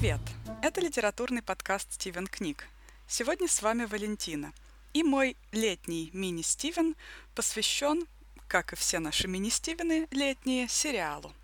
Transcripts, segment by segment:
Привет! Это литературный подкаст «Стивен книг». Сегодня с вами Валентина. И мой летний мини-Стивен посвящен, как и все наши мини-Стивены летние, сериалу.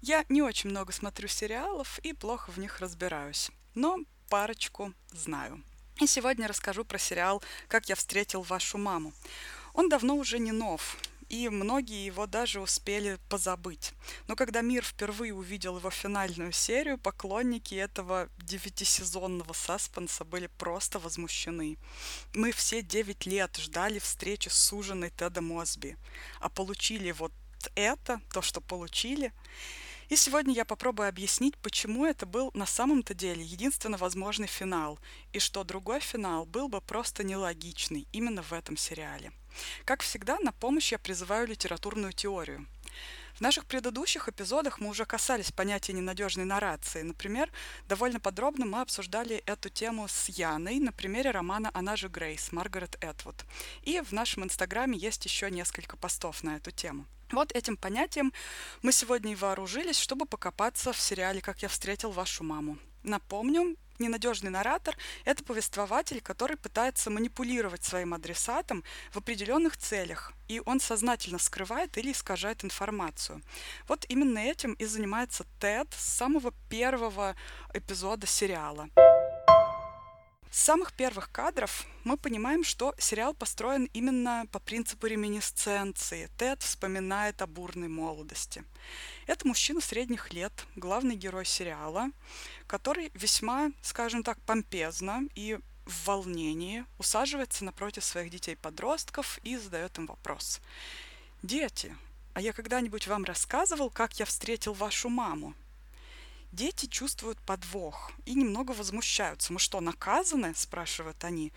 Я не очень много смотрю сериалов и плохо в них разбираюсь, но парочку знаю. И сегодня расскажу про сериал «Как я встретил вашу маму». Он давно уже не нов, и многие его даже успели позабыть. Но когда мир впервые увидел его финальную серию, поклонники этого девятисезонного саспенса были просто возмущены. Мы все девять лет ждали встречи с суженой Теда Мосби, а получили вот это, то, что получили. И сегодня я попробую объяснить, почему это был на самом-то деле единственно возможный финал, и что другой финал был бы просто нелогичный именно в этом сериале. Как всегда, на помощь я призываю литературную теорию. В наших предыдущих эпизодах мы уже касались понятия ненадежной нарации. Например, довольно подробно мы обсуждали эту тему с Яной на примере романа «Она же Грейс» Маргарет Этвуд. И в нашем инстаграме есть еще несколько постов на эту тему. Вот этим понятием мы сегодня и вооружились, чтобы покопаться в сериале «Как я встретил вашу маму». Напомню, ненадежный наратор – это повествователь, который пытается манипулировать своим адресатом в определенных целях, и он сознательно скрывает или искажает информацию. Вот именно этим и занимается Тед с самого первого эпизода сериала. С самых первых кадров мы понимаем, что сериал построен именно по принципу реминисценции. Тед вспоминает о бурной молодости. Это мужчина средних лет, главный герой сериала, который весьма, скажем так, помпезно и в волнении усаживается напротив своих детей-подростков и задает им вопрос. «Дети, а я когда-нибудь вам рассказывал, как я встретил вашу маму?» Дети чувствуют подвох и немного возмущаются. «Мы что, наказаны?» – спрашивают они.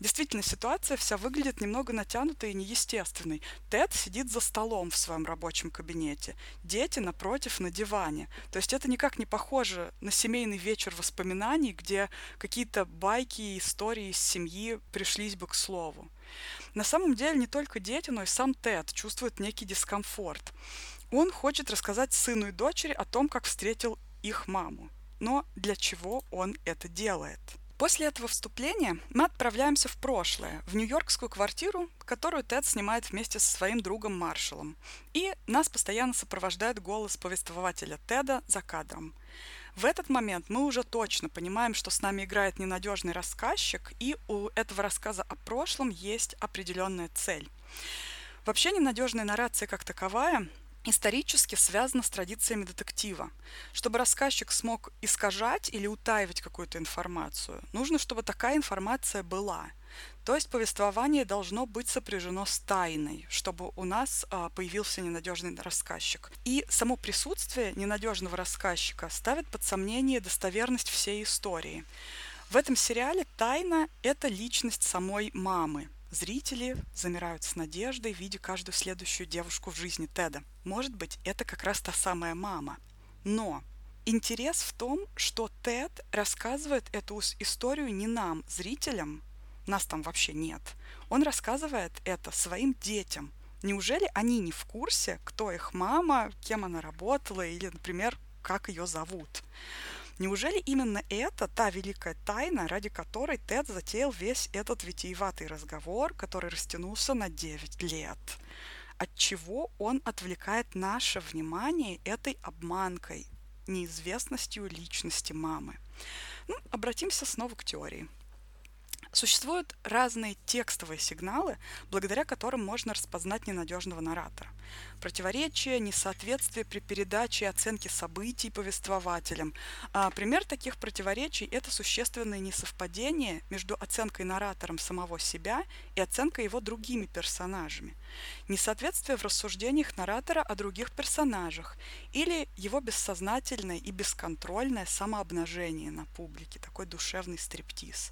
Действительно, ситуация вся выглядит немного натянутой и неестественной. Тед сидит за столом в своем рабочем кабинете. Дети напротив на диване. То есть это никак не похоже на семейный вечер воспоминаний, где какие-то байки и истории из семьи пришлись бы к слову. На самом деле не только дети, но и сам Тед чувствует некий дискомфорт. Он хочет рассказать сыну и дочери о том, как встретил их маму. Но для чего он это делает? После этого вступления мы отправляемся в прошлое, в нью-йоркскую квартиру, которую Тед снимает вместе со своим другом Маршалом. И нас постоянно сопровождает голос повествователя Теда за кадром. В этот момент мы уже точно понимаем, что с нами играет ненадежный рассказчик, и у этого рассказа о прошлом есть определенная цель. Вообще ненадежная наррация как таковая исторически связано с традициями детектива. Чтобы рассказчик смог искажать или утаивать какую-то информацию, нужно, чтобы такая информация была. То есть повествование должно быть сопряжено с тайной, чтобы у нас а, появился ненадежный рассказчик. И само присутствие ненадежного рассказчика ставит под сомнение достоверность всей истории. В этом сериале тайна – это личность самой мамы, Зрители замирают с надеждой, видя каждую следующую девушку в жизни Теда. Может быть, это как раз та самая мама. Но интерес в том, что Тед рассказывает эту историю не нам, зрителям, нас там вообще нет. Он рассказывает это своим детям. Неужели они не в курсе, кто их мама, кем она работала или, например, как ее зовут? Неужели именно это та великая тайна, ради которой Тед затеял весь этот витиеватый разговор, который растянулся на 9 лет? От чего он отвлекает наше внимание этой обманкой, неизвестностью личности мамы? Ну, обратимся снова к теории. Существуют разные текстовые сигналы, благодаря которым можно распознать ненадежного наратора. Противоречия, несоответствие при передаче и оценке событий повествователям. А пример таких противоречий – это существенное несовпадение между оценкой наратором самого себя и оценкой его другими персонажами. Несоответствие в рассуждениях наратора о других персонажах или его бессознательное и бесконтрольное самообнажение на публике, такой душевный стриптиз.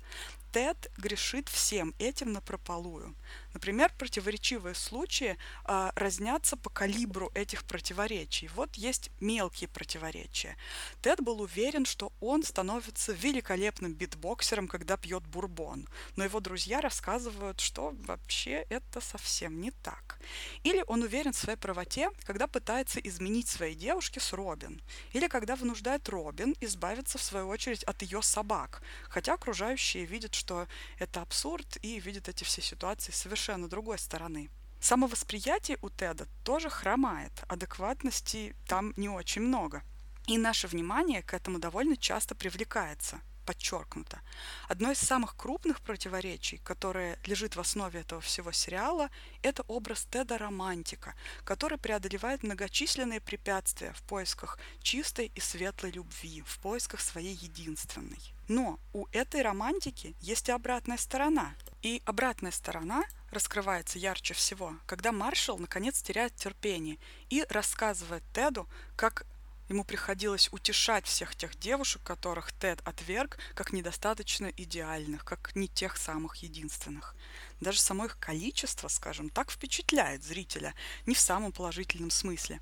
Тед грешит всем этим напропалую. Например, противоречивые случаи а, разнятся по калибру этих противоречий. Вот есть мелкие противоречия. Тед был уверен, что он становится великолепным битбоксером, когда пьет бурбон. Но его друзья рассказывают, что вообще это совсем не так. Или он уверен в своей правоте, когда пытается изменить своей девушке с Робин. Или когда вынуждает Робин избавиться, в свою очередь, от ее собак. Хотя окружающие видят, что это абсурд и видят эти все ситуации совершенно другой стороны. Самовосприятие у Теда тоже хромает, адекватности там не очень много. И наше внимание к этому довольно часто привлекается – подчеркнуто. Одно из самых крупных противоречий, которое лежит в основе этого всего сериала, это образ Теда романтика, который преодолевает многочисленные препятствия в поисках чистой и светлой любви, в поисках своей единственной. Но у этой романтики есть и обратная сторона. И обратная сторона раскрывается ярче всего, когда Маршал наконец теряет терпение и рассказывает Теду, как Ему приходилось утешать всех тех девушек, которых Тед отверг, как недостаточно идеальных, как не тех самых единственных. Даже само их количество, скажем, так впечатляет зрителя, не в самом положительном смысле.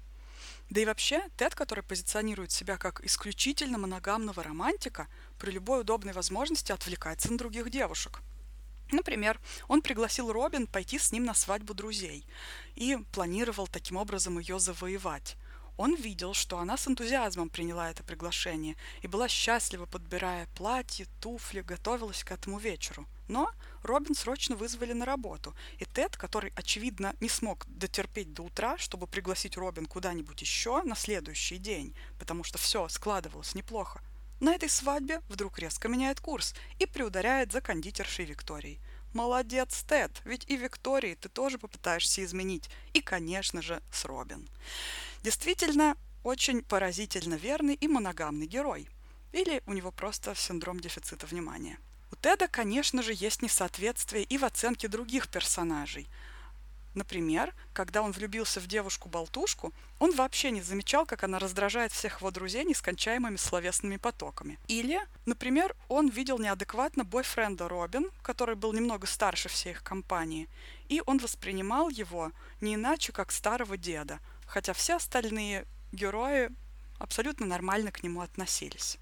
Да и вообще, Тед, который позиционирует себя как исключительно моногамного романтика, при любой удобной возможности отвлекается на других девушек. Например, он пригласил Робин пойти с ним на свадьбу друзей и планировал таким образом ее завоевать. Он видел, что она с энтузиазмом приняла это приглашение и была счастлива, подбирая платье, туфли, готовилась к этому вечеру. Но Робин срочно вызвали на работу, и Тед, который, очевидно, не смог дотерпеть до утра, чтобы пригласить Робин куда-нибудь еще на следующий день, потому что все складывалось неплохо, на этой свадьбе вдруг резко меняет курс и приударяет за кондитершей Викторией. Молодец, Тед, ведь и Виктории ты тоже попытаешься изменить. И, конечно же, с Робин. Действительно, очень поразительно верный и моногамный герой. Или у него просто синдром дефицита внимания. У Теда, конечно же, есть несоответствие и в оценке других персонажей. Например, когда он влюбился в девушку-болтушку, он вообще не замечал, как она раздражает всех его друзей нескончаемыми словесными потоками. Или, например, он видел неадекватно бойфренда Робин, который был немного старше всей их компании, и он воспринимал его не иначе, как старого деда, хотя все остальные герои абсолютно нормально к нему относились.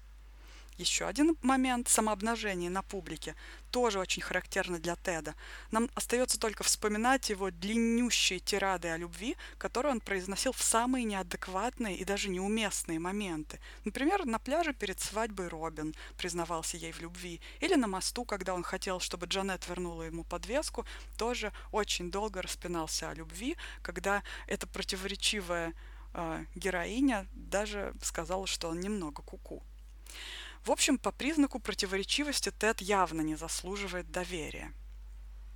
Еще один момент самообнажения на публике тоже очень характерно для Теда. Нам остается только вспоминать его длиннющие тирады о любви, которые он произносил в самые неадекватные и даже неуместные моменты. Например, на пляже перед свадьбой Робин признавался ей в любви, или на мосту, когда он хотел, чтобы Джанет вернула ему подвеску, тоже очень долго распинался о любви, когда эта противоречивая э, героиня даже сказала, что он немного куку. -ку. В общем, по признаку противоречивости Тед явно не заслуживает доверия.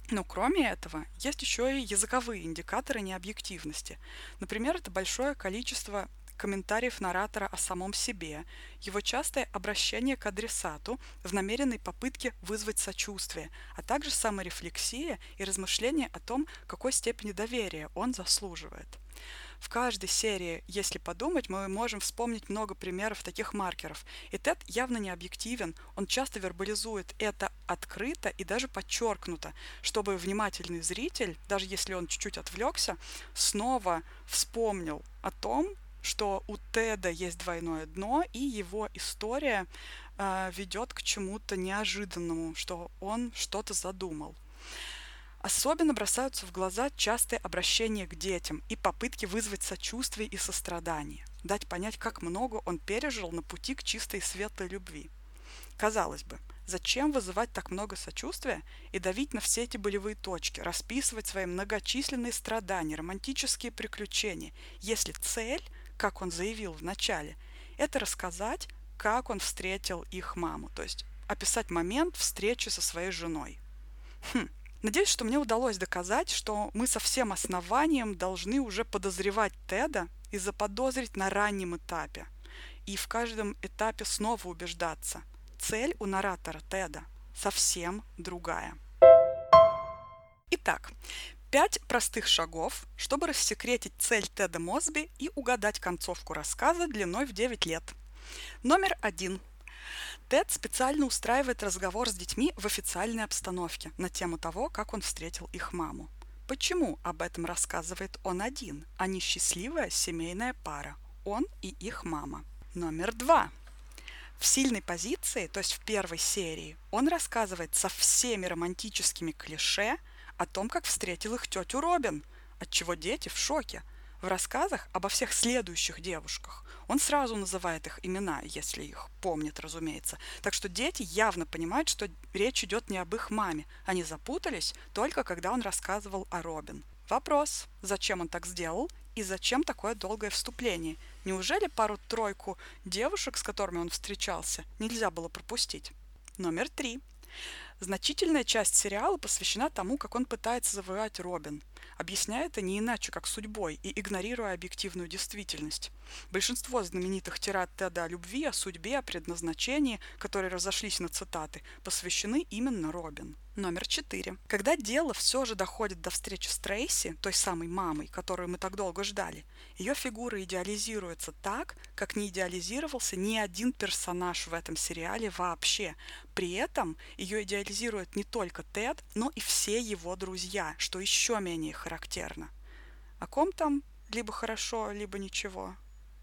Но кроме этого, есть еще и языковые индикаторы необъективности. Например, это большое количество комментариев наратора о самом себе, его частое обращение к адресату в намеренной попытке вызвать сочувствие, а также саморефлексия и размышления о том, какой степени доверия он заслуживает. В каждой серии, если подумать, мы можем вспомнить много примеров таких маркеров. И Тед явно не объективен, он часто вербализует это открыто и даже подчеркнуто, чтобы внимательный зритель, даже если он чуть-чуть отвлекся, снова вспомнил о том, что у Теда есть двойное дно, и его история э, ведет к чему-то неожиданному, что он что-то задумал. Особенно бросаются в глаза частые обращения к детям и попытки вызвать сочувствие и сострадание, дать понять, как много он пережил на пути к чистой и светлой любви. Казалось бы, зачем вызывать так много сочувствия и давить на все эти болевые точки, расписывать свои многочисленные страдания, романтические приключения, если цель, как он заявил в начале, это рассказать, как он встретил их маму, то есть описать момент встречи со своей женой. Хм, Надеюсь, что мне удалось доказать, что мы со всем основанием должны уже подозревать Теда и заподозрить на раннем этапе. И в каждом этапе снова убеждаться. Цель у наратора Теда совсем другая. Итак, пять простых шагов, чтобы рассекретить цель Теда Мосби и угадать концовку рассказа длиной в 9 лет. Номер один – Тед специально устраивает разговор с детьми в официальной обстановке на тему того, как он встретил их маму. Почему об этом рассказывает он один, а не счастливая семейная пара, он и их мама? Номер два. В сильной позиции, то есть в первой серии, он рассказывает со всеми романтическими клише о том, как встретил их тетю Робин, от чего дети в шоке. В рассказах обо всех следующих девушках он сразу называет их имена, если их помнит, разумеется. Так что дети явно понимают, что речь идет не об их маме. Они запутались только когда он рассказывал о Робин. Вопрос, зачем он так сделал и зачем такое долгое вступление? Неужели пару-тройку девушек, с которыми он встречался, нельзя было пропустить? Номер три. Значительная часть сериала посвящена тому, как он пытается завоевать Робин, объясняя это не иначе, как судьбой и игнорируя объективную действительность. Большинство знаменитых тират Теда о любви, о судьбе, о предназначении, которые разошлись на цитаты, посвящены именно Робин. Номер четыре. Когда дело все же доходит до встречи с Трейси, той самой мамой, которую мы так долго ждали, ее фигура идеализируется так, как не идеализировался ни один персонаж в этом сериале вообще. При этом ее идеализирует не только Тед, но и все его друзья, что еще менее характерно. О ком там либо хорошо, либо ничего.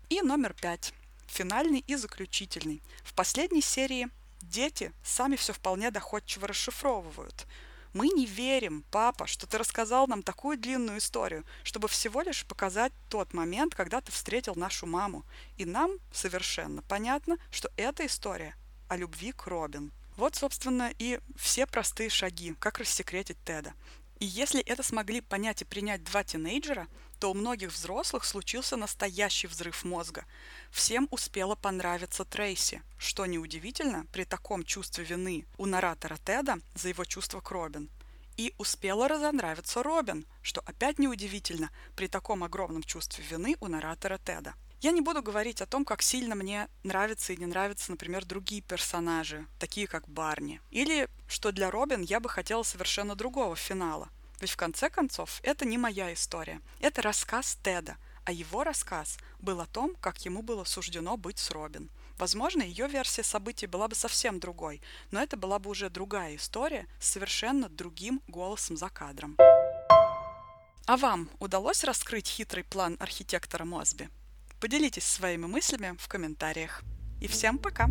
И номер пять. Финальный и заключительный. В последней серии Дети сами все вполне доходчиво расшифровывают. Мы не верим, папа, что ты рассказал нам такую длинную историю, чтобы всего лишь показать тот момент, когда ты встретил нашу маму. И нам совершенно понятно, что эта история о любви к Робин. Вот, собственно, и все простые шаги, как рассекретить Теда. И если это смогли понять и принять два тинейджера, то у многих взрослых случился настоящий взрыв мозга. Всем успело понравиться Трейси, что неудивительно при таком чувстве вины у наратора Теда за его чувство к Робин. И успела разонравиться Робин, что опять неудивительно при таком огромном чувстве вины у наратора Теда. Я не буду говорить о том, как сильно мне нравятся и не нравятся, например, другие персонажи, такие как Барни. Или что для Робин я бы хотела совершенно другого финала. Ведь в конце концов это не моя история. Это рассказ Теда, а его рассказ был о том, как ему было суждено быть с Робин. Возможно, ее версия событий была бы совсем другой, но это была бы уже другая история с совершенно другим голосом за кадром. А вам удалось раскрыть хитрый план архитектора Мосби? Поделитесь своими мыслями в комментариях. И всем пока!